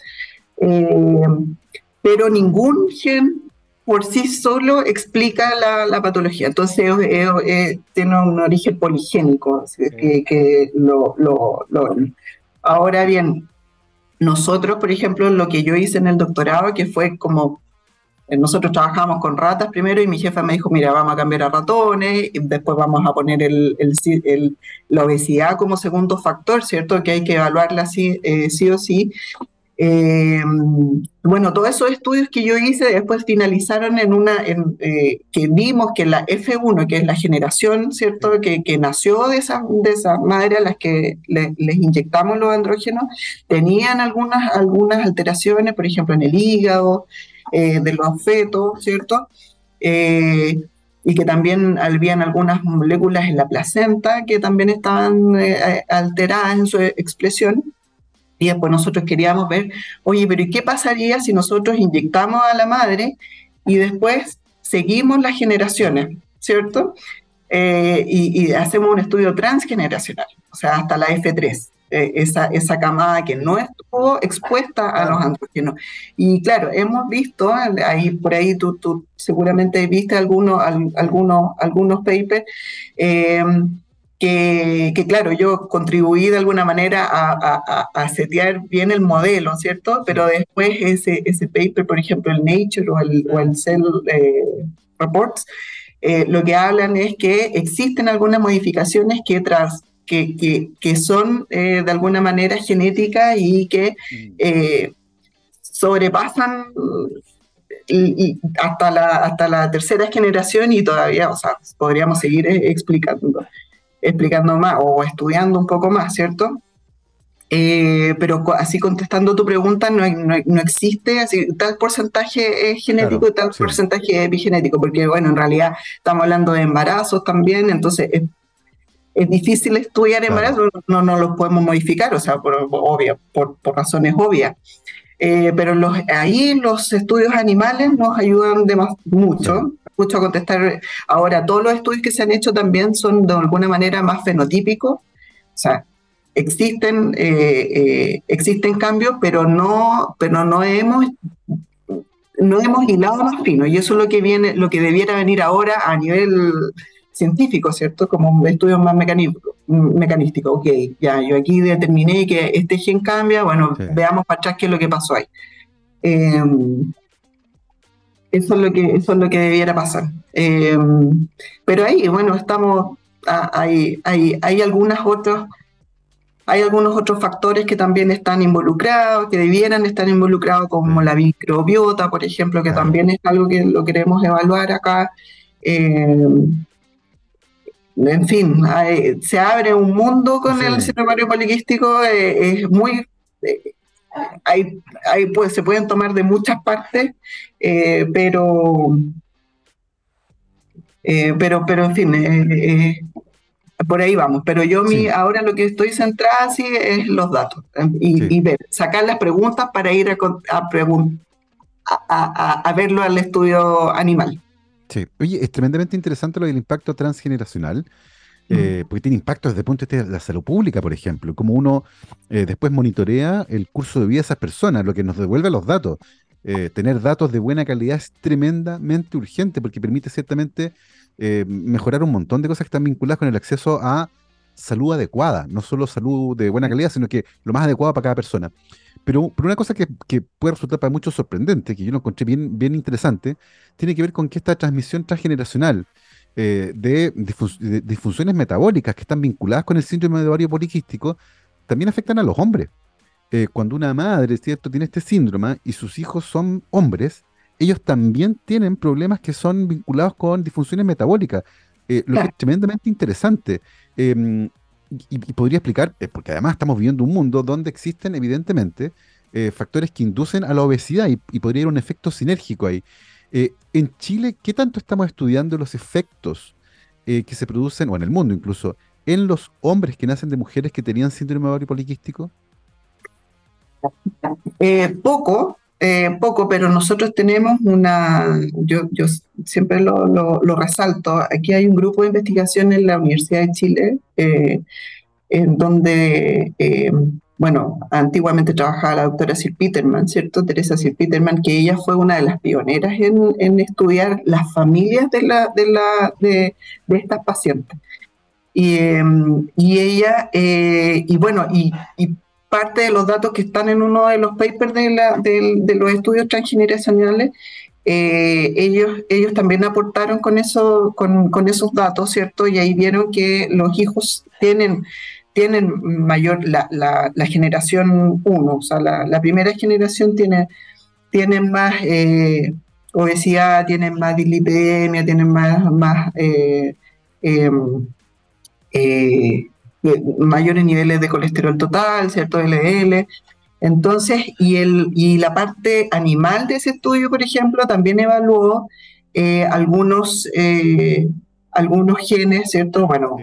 eh, pero ningún gen por sí solo explica la, patología. Entonces tiene un origen poligénico, que, lo, Ahora bien, nosotros, por ejemplo, lo que yo hice en el doctorado, que fue como nosotros trabajamos con ratas primero y mi jefa me dijo, mira, vamos a cambiar a ratones, y después vamos a poner el, la obesidad como segundo factor, ¿cierto? Que hay que evaluarla sí, eh, sí o sí. Eh, bueno, todos esos estudios que yo hice después finalizaron en una, eh, que vimos que la F1, que es la generación, ¿cierto?, que, nació de esa, de esa madre a las que les inyectamos los andrógenos, tenían algunas, algunas alteraciones, por ejemplo, en el hígado eh, de los fetos, ¿cierto? y que también habían algunas moléculas en la placenta que también estaban alteradas en su expresión. Y después nosotros queríamos ver, oye, pero ¿y qué pasaría si nosotros inyectamos a la madre y después seguimos las generaciones, ¿cierto? Eh, y, hacemos un estudio transgeneracional, o sea, hasta la F3, eh, esa, esa camada que no estuvo expuesta a los andrógenos. Y claro, hemos visto, ahí por ahí tú, tú seguramente viste algunos, algunos, algunos papers, eh, que, claro, yo contribuí de alguna manera a, a, setear bien el modelo, ¿cierto? Pero después ese, ese paper, por ejemplo, el Nature o el, o el Cell eh, Reports, eh, lo que hablan es que existen algunas modificaciones que, tras, que, que, que son eh, de alguna manera genéticas y que mm. sobrepasan y, hasta, la, hasta la tercera generación y todavía, o sea, podríamos seguir explicando explicando más o estudiando un poco más, ¿cierto? Eh, pero así contestando tu pregunta, no, no, existe así, tal porcentaje genético y tal porcentaje epigenético, porque bueno, en realidad estamos hablando de embarazos también, entonces es, difícil estudiar embarazos, no, no los podemos modificar, o sea, por, obvio, por, por razones obvias. Eh, pero los, ahí los estudios animales nos ayudan de mucho mucho a contestar. Ahora, todos los estudios que se han hecho también son de alguna manera más fenotípicos. O sea, existen, eh, eh, existen cambios, pero no, pero no hemos no hemos hilado más fino y eso es lo que viene, lo que debiera venir ahora a nivel científico, ¿cierto? Como estudios más mecanístico. Ok, ya, yo aquí determiné que este gen cambia, bueno, veamos para atrás qué es lo que pasó ahí. Em, eso es lo que, eso es lo que debiera pasar. Em, pero ahí, bueno, estamos, hay, hay, hay algunas otras hay algunos otros factores que también están involucrados, que debieran estar involucrados, como la microbiota, por ejemplo, que también es algo que lo queremos evaluar acá. Eh, en fin, se abre un mundo con el síndrome poliquístico, eh, es muy... Eh, hay, pues, se pueden tomar de muchas partes, pero, pero, pero en fin, por ahí vamos, pero yo mi, ahora lo que estoy centrada sí es los datos em, y, ver, sacar las preguntas para ir a, a, a, verlo al estudio animal. Sí, oye, es tremendamente interesante lo del impacto transgeneracional. Eh, porque tiene impacto desde el punto de vista de la salud pública, por ejemplo, como uno eh, después monitorea el curso de vida de esas personas, lo que nos devuelve los datos. Eh, tener datos de buena calidad es tremendamente urgente porque permite ciertamente eh, mejorar un montón de cosas que están vinculadas con el acceso a salud adecuada, no solo salud de buena calidad, sino que lo más adecuado para cada persona. Pero, una cosa que, puede resultar para muchos sorprendente, que yo lo encontré bien, bien interesante, tiene que ver con que esta transmisión transgeneracional eh, de, disfunciones metabólicas que están vinculadas con el síndrome de ovario poliquístico también afectan a los hombres. Eh, cuando una madre, ¿cierto?, tiene este síndrome y sus hijos son hombres, ellos también tienen problemas que son vinculados con disfunciones metabólicas, eh, lo que es tremendamente interesante. Em, y, podría explicar, eh, porque además estamos viviendo un mundo donde existen evidentemente eh, factores que inducen a la obesidad y, podría haber un efecto sinérgico ahí. en Chile, ¿qué tanto estamos estudiando los efectos que se producen, o en el mundo incluso, en los hombres que nacen de mujeres que tenían síndrome ovario poliquístico? poco, eh, poco, pero nosotros tenemos una, yo, siempre lo, resalto, aquí hay un grupo de investigación en la Universidad de Chile, eh, en donde, eh, bueno, antiguamente trabajaba la doctora Sir Peterman, ¿cierto? Teresa Sir Peterman, que ella fue una de las pioneras en, estudiar las familias de, la, de, estas pacientes. Y, y ella, y bueno, y parte de los datos que están en uno de los papers de, los estudios transgeneracionales, eh, ellos, ellos también aportaron con, eso, con, esos datos, ¿cierto? Y ahí vieron que los hijos tienen, tienen mayor, la, generación 1, o sea, la, primera generación tiene, tienen más eh, obesidad, tienen más dislipidemia, tienen más, más eh, mayores niveles de colesterol total, ¿cierto? LDL. Entonces, y, el, y la parte animal de ese estudio, por ejemplo, también evaluó eh, algunos, eh, algunos genes, ¿cierto? Bueno,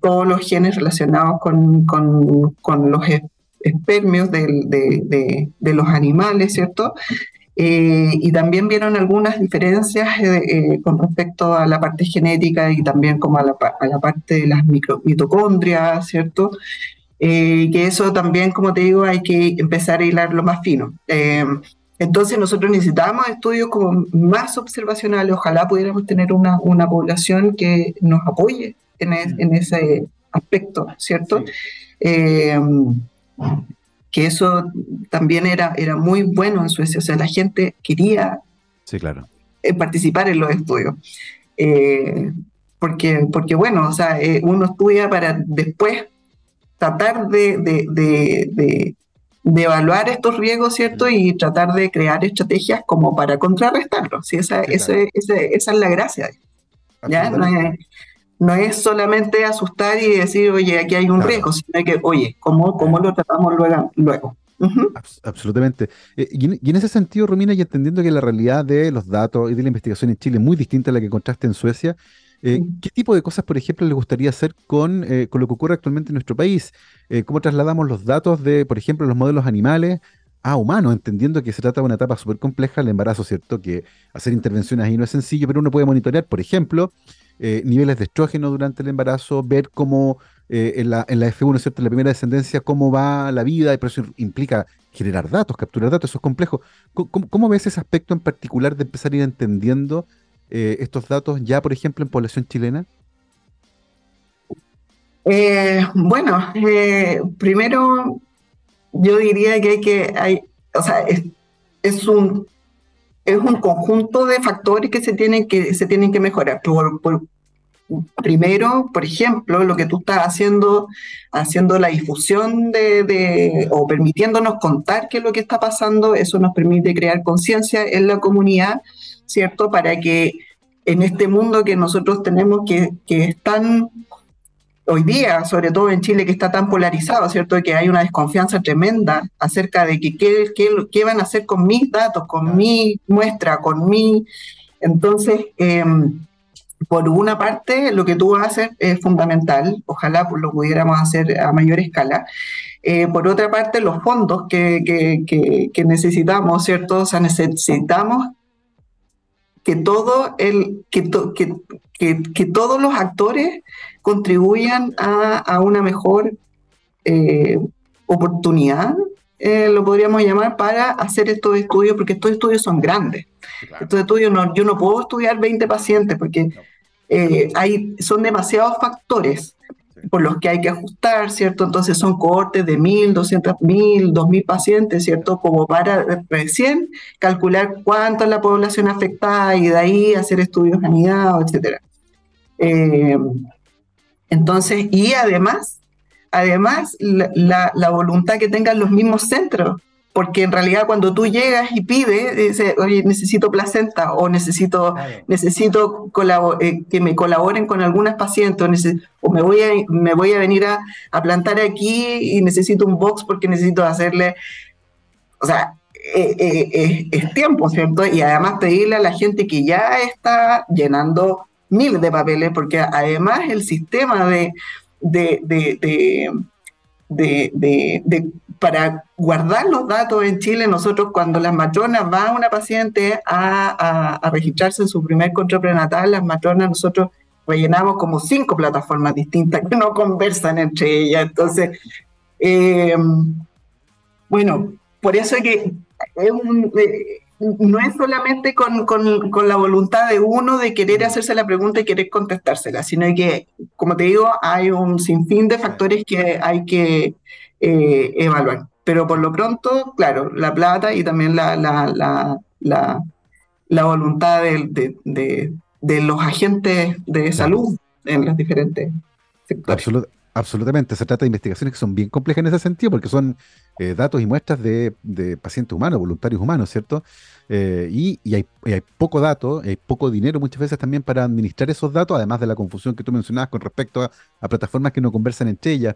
todos los genes relacionados con, con, los espermios de, de, los animales, ¿cierto? Eh, y también vieron algunas diferencias eh, eh, con respecto a la parte genética y también como a la, a la parte de las mitocondrias, ¿cierto? que eso también, como te digo, hay que empezar a hilarlo más fino. entonces nosotros necesitamos estudios como más observacionales, ojalá pudiéramos tener una, una población que nos apoye en, en ese aspecto, ¿cierto? Que eso también era, era muy bueno en Suecia, o sea, la gente quería sí, claro. Eh, participar en los estudios. Eh, porque, porque, bueno, o sea, eh, uno estudia para después tratar de, de, evaluar estos riesgos, ¿cierto? Y tratar de crear estrategias como para contrarrestarlos. ¿sí? Esa, esa, esa, esa, es la gracia. ¿ya? No no es solamente asustar y decir, oye, aquí hay un riesgo, sino que, oye, ¿cómo, cómo lo tratamos luego? luego? Absolutamente. Eh, y, en, ese sentido, Romina, y entendiendo que la realidad de los datos y de la investigación en Chile es muy distinta a la que encontraste en Suecia, eh, ¿qué tipo de cosas, por ejemplo, les gustaría hacer con, eh, con lo que ocurre actualmente en nuestro país? ¿Cómo trasladamos los datos de, por ejemplo, los modelos animales a humanos, entendiendo que se trata de una etapa súper compleja, el embarazo, ¿cierto? Que hacer intervenciones ahí no es sencillo, pero uno puede monitorear, por ejemplo, eh, niveles de estrógeno durante el embarazo, ver cómo eh, en, la, en la F1, ¿cierto? En la primera descendencia, cómo va la vida, y por eso implica generar datos, capturar datos, eso es complejo. ¿Cómo, ves ese aspecto en particular de empezar a ir entendiendo eh, estos datos ya, por ejemplo, en población chilena? Bueno, primero yo diría que hay que, hay, o sea, es, un es un conjunto de factores que se tienen que se tienen que mejorar. Por, primero, por ejemplo, lo que tú estás haciendo, haciendo la difusión de, o permitiéndonos contar qué es lo que está pasando, eso nos permite crear conciencia en la comunidad, ¿cierto? Para que en este mundo que nosotros tenemos que, que es tan hoy día, sobre todo en Chile, que está tan polarizado, ¿cierto? Que hay una desconfianza tremenda acerca de que qué, qué, van a hacer con mis datos, con mi muestra, con mi... Entonces, em, por una parte, lo que tú vas a hacer es fundamental, ojalá lo pudiéramos hacer a mayor escala. Eh, por otra parte, los fondos que, que, que necesitamos, ¿cierto? O sea, necesitamos que todo el que, que, que, todos los actores contribuyan a, a una mejor eh, oportunidad, eh, lo podríamos llamar, para hacer estos estudios, porque estos estudios son grandes. Estos estudios no, yo no puedo estudiar 20 pacientes porque eh, hay, son demasiados factores por los que hay que ajustar, ¿cierto? Entonces son cohortes de mil, doscientos mil, dos mil pacientes, ¿cierto? Como para recién calcular cuánto es la población afectada y de ahí hacer estudios anidados, etc. Eh, entonces, y además, además la, voluntad que tengan los mismos centros, porque en realidad cuando tú llegas y pides, dices, oye, necesito placenta o necesito, necesito eh, que me colaboren con algunas pacientes o, me, voy a, me voy a venir a, plantar aquí y necesito un box porque necesito hacerle, o sea, eh, eh, es tiempo, ¿cierto? Y además pedirle a la gente que ya está llenando miles de papeles, porque además el sistema de, de, de, de para guardar los datos en Chile, nosotros cuando las matronas va una paciente a, registrarse en su primer control prenatal, las matronas nosotros rellenamos como cinco plataformas distintas que no conversan entre ellas. Entonces, eh, bueno, por eso es que eh, no es solamente con, con, la voluntad de uno de querer hacerse la pregunta y querer contestársela, sino que, como te digo, hay un sinfín de factores que hay que eh, evaluar. Pero por lo pronto, claro, la plata y también la, la, la, la, voluntad de, de, de, los agentes de salud en los diferentes sectores. Absolutamente, se trata de investigaciones que son bien complejas en ese sentido, porque son eh, datos y muestras de, de, pacientes humanos, voluntarios humanos, ¿cierto? Eh, y, y, hay, hay, poco dato, hay poco dinero muchas veces también para administrar esos datos, además de la confusión que tú mencionabas con respecto a, a plataformas que no conversan entre ellas.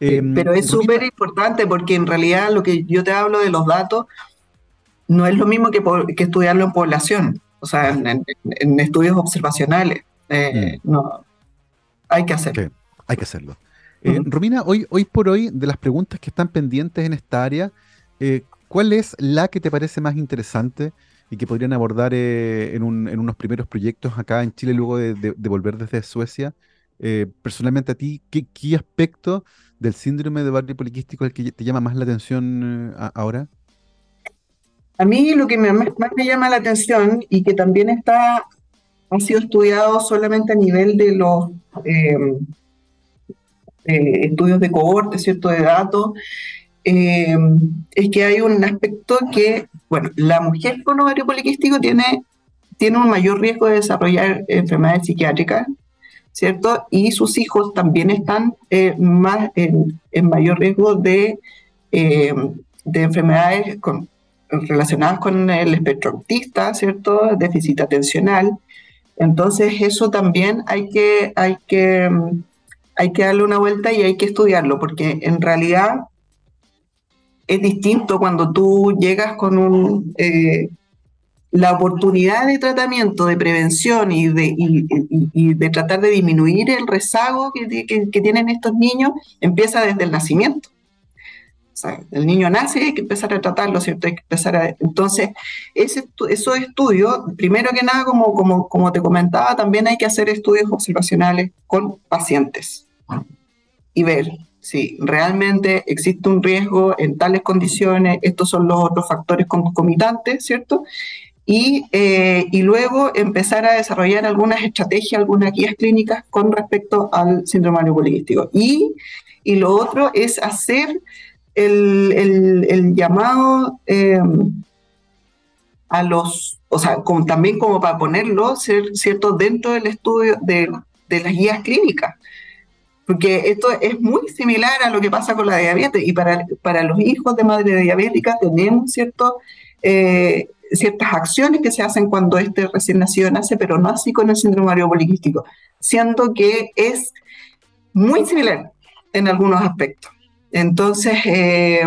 Em, pero es súper importante porque en realidad lo que yo te hablo de los datos no es lo mismo que, que estudiarlo en población, o sea, en, estudios observacionales. Eh, mm. No, hay que hacerlo. hay que hacerlo. Eh, Romina, hoy, hoy por hoy, de las preguntas que están pendientes en esta área, eh, ¿cuál es la que te parece más interesante y que podrían abordar en, unos primeros proyectos acá en Chile luego de, volver desde Suecia? personalmente a ti, ¿qué, qué aspecto del síndrome de barrio poliquístico el que te llama más la atención eh, ahora? A mí lo que más me llama la atención y que también está ha sido estudiado solamente a nivel de los estudios de cohorte, ¿cierto? De datos, em, es que hay un aspecto que, bueno, la mujer con ovario poliquístico tiene, tiene un mayor riesgo de desarrollar enfermedades psiquiátricas, ¿cierto? Y sus hijos también están eh, más en, mayor riesgo de, eh, de enfermedades relacionadas con el espectro autista, ¿cierto? Déficit atencional. Entonces eso también hay que, hay que, hay que darle una vuelta y hay que estudiarlo, porque en realidad es distinto cuando tú llegas con un, eh, la oportunidad de tratamiento, de prevención y de, y, de tratar de disminuir el rezago que, tienen estos niños empieza desde el nacimiento. O sea, el niño nace y hay que empezar a tratarlo, ¿cierto? Hay que empezar a... Entonces, ese, esos estudios, primero que nada, como, como, como te comentaba, también hay que hacer estudios observacionales con pacientes y ver si realmente existe un riesgo en tales condiciones, estos son los otros factores concomitantes, ¿cierto? y, eh, y, luego empezar a desarrollar algunas estrategias, algunas guías clínicas con respecto al síndrome poliquístico. Y, y lo otro es hacer el, el, llamado eh, a los, o sea, como, también como para ponerlo, ¿cierto?, dentro del estudio de, de las guías clínicas porque esto es muy similar a lo que pasa con la diabetes y para, para los hijos de madre diabética tenemos cierto, eh, ciertas acciones que se hacen cuando este recién nacido nace, pero no así con el síndrome ovario poliquístico, siendo que es muy similar en algunos aspectos. Entonces, eh,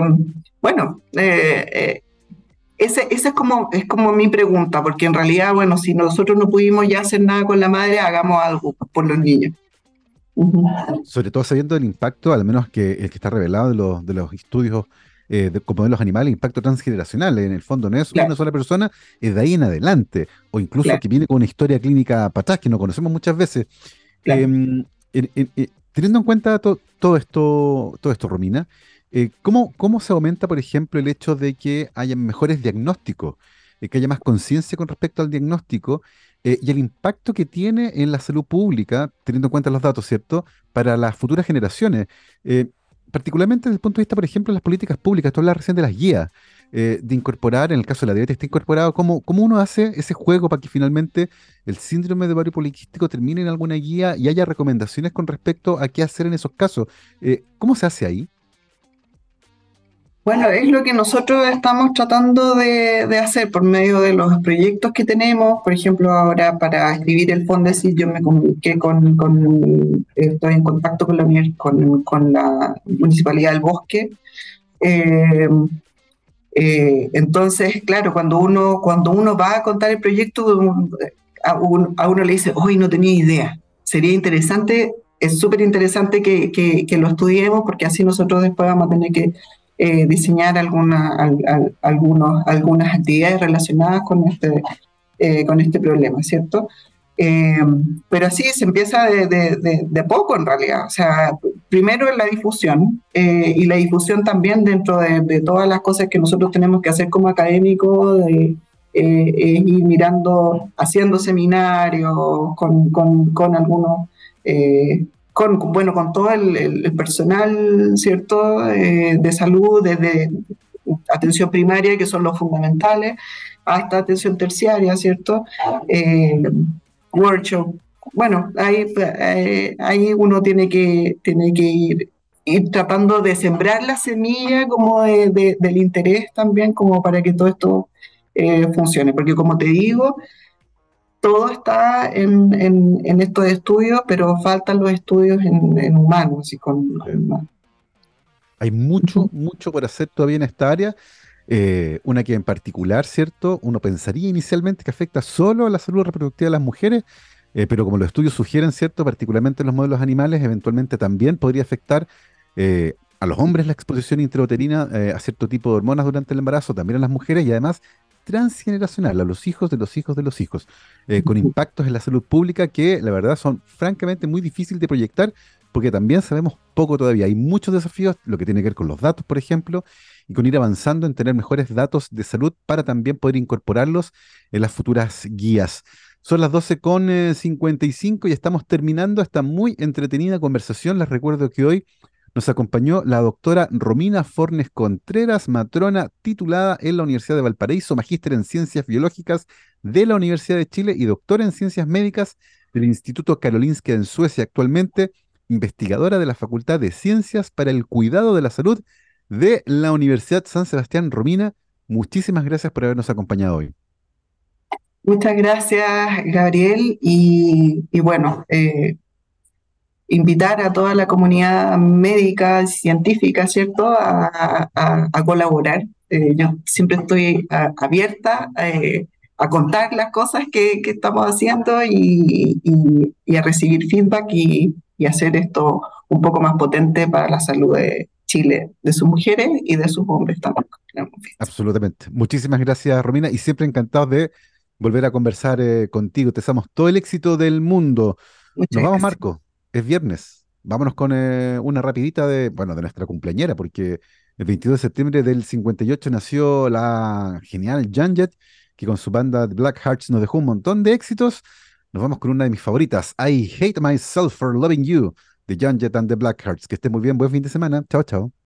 bueno, eh, esa ese es, como, es como mi pregunta, porque en realidad, bueno, si nosotros no pudimos ya hacer nada con la madre, hagamos algo por los niños. Sobre todo sabiendo el impacto, al menos que el que está revelado de los, de los estudios eh, de, como de los animales, impacto transgeneracional. En el fondo no es una sola persona, es de ahí en adelante. O incluso que viene con una historia clínica para que no conocemos muchas veces. Em, teniendo en cuenta todo esto, todo esto, Romina, eh, ¿cómo, ¿cómo, se aumenta, por ejemplo, el hecho de que haya mejores diagnósticos, eh, que haya más conciencia con respecto al diagnóstico eh, y el impacto que tiene en la salud pública, teniendo en cuenta los datos, ¿cierto?, para las futuras generaciones. Eh, particularmente desde el punto de vista, por ejemplo, de las políticas públicas, tú hablas recién de las guías, eh, de incorporar, en el caso de la diabetes, está incorporado, ¿cómo, ¿cómo, uno hace ese juego para que finalmente el síndrome de ovario poliquístico termine en alguna guía y haya recomendaciones con respecto a qué hacer en esos casos? ¿Cómo se hace ahí? Bueno, es lo que nosotros estamos tratando de, hacer por medio de los proyectos que tenemos. Por ejemplo, ahora para escribir el Fondesit yo me comuniqué con, estoy en contacto con la, con, la Municipalidad del Bosque. Eh, eh, entonces, claro, cuando uno, cuando uno va a contar el proyecto, a, uno le dice, hoy no tenía idea. Sería interesante, es súper interesante que, que lo estudiemos porque así nosotros después vamos a tener que eh, diseñar alguna, algunos, algunas actividades relacionadas con este, eh, con este problema, ¿cierto? Eh, pero así se empieza de, de, poco en realidad. O sea, primero en la difusión y la difusión también dentro de, todas las cosas que nosotros tenemos que hacer como académicos, de ir mirando, haciendo seminarios con, con, con algunos con, bueno, con todo el, personal, ¿cierto?, eh, de salud, desde atención primaria, que son los fundamentales, hasta atención terciaria, ¿cierto? Eh, workshop. Bueno, ahí, eh, ahí uno tiene que, tiene que ir, ir tratando de sembrar la semilla como del interés también, como para que todo esto funcione. Porque como te digo, todo está en, en, estos estudios, pero faltan los estudios en, humanos y con Hay mucho, mucho por hacer todavía en esta área. Eh, una que en particular, ¿cierto? Uno pensaría inicialmente que afecta solo a la salud reproductiva de las mujeres, eh, pero como los estudios sugieren, ¿cierto? Particularmente en los modelos animales, eventualmente también podría afectar eh, a los hombres la exposición intrauterina a cierto tipo de hormonas durante el embarazo, también a las mujeres y además transgeneracional, a los hijos de los hijos de los hijos, con impactos en la salud pública que la verdad son francamente muy difíciles de proyectar porque también sabemos poco todavía. Hay muchos desafíos, lo que tiene que ver con los datos, por ejemplo, y con ir avanzando en tener mejores datos de salud para también poder incorporarlos en las futuras guías. Son las 12.55 con y estamos terminando esta muy entretenida conversación. Les recuerdo que hoy nos acompañó la doctora Romina Fornes Contreras, matrona titulada en la Universidad de Valparaíso, magíster en Ciencias Biológicas de la Universidad de Chile y doctora en Ciencias Médicas del Instituto Karolinska en Suecia, actualmente investigadora de la Facultad de Ciencias para el Cuidado de la Salud de la Universidad San Sebastián. Romina, muchísimas gracias por habernos acompañado hoy. Muchas gracias, Gabriel. Y, bueno, eh, invitar a toda la comunidad médica, y científica, ¿cierto?, a, colaborar. Eh, yo siempre estoy abierta eh, a contar las cosas que, estamos haciendo y, a recibir feedback y, hacer esto un poco más potente para la salud de Chile, de sus mujeres y de sus hombres también. Absolutamente. Muchísimas gracias, Romina, y siempre encantado de volver a conversar eh, contigo. Te deseamos todo el éxito del mundo. Nos vamos, Marco es viernes. Vámonos con eh, una rapidita de, bueno, de nuestra cumpleañera, porque el 22 de septiembre del 58 nació la genial Janjet, que con su banda Black Hearts nos dejó un montón de éxitos. Nos vamos con una de mis favoritas, I Hate Myself for Loving You, de John Jett and the Black Hearts. Que esté muy bien, buen fin de semana. Chao, chao.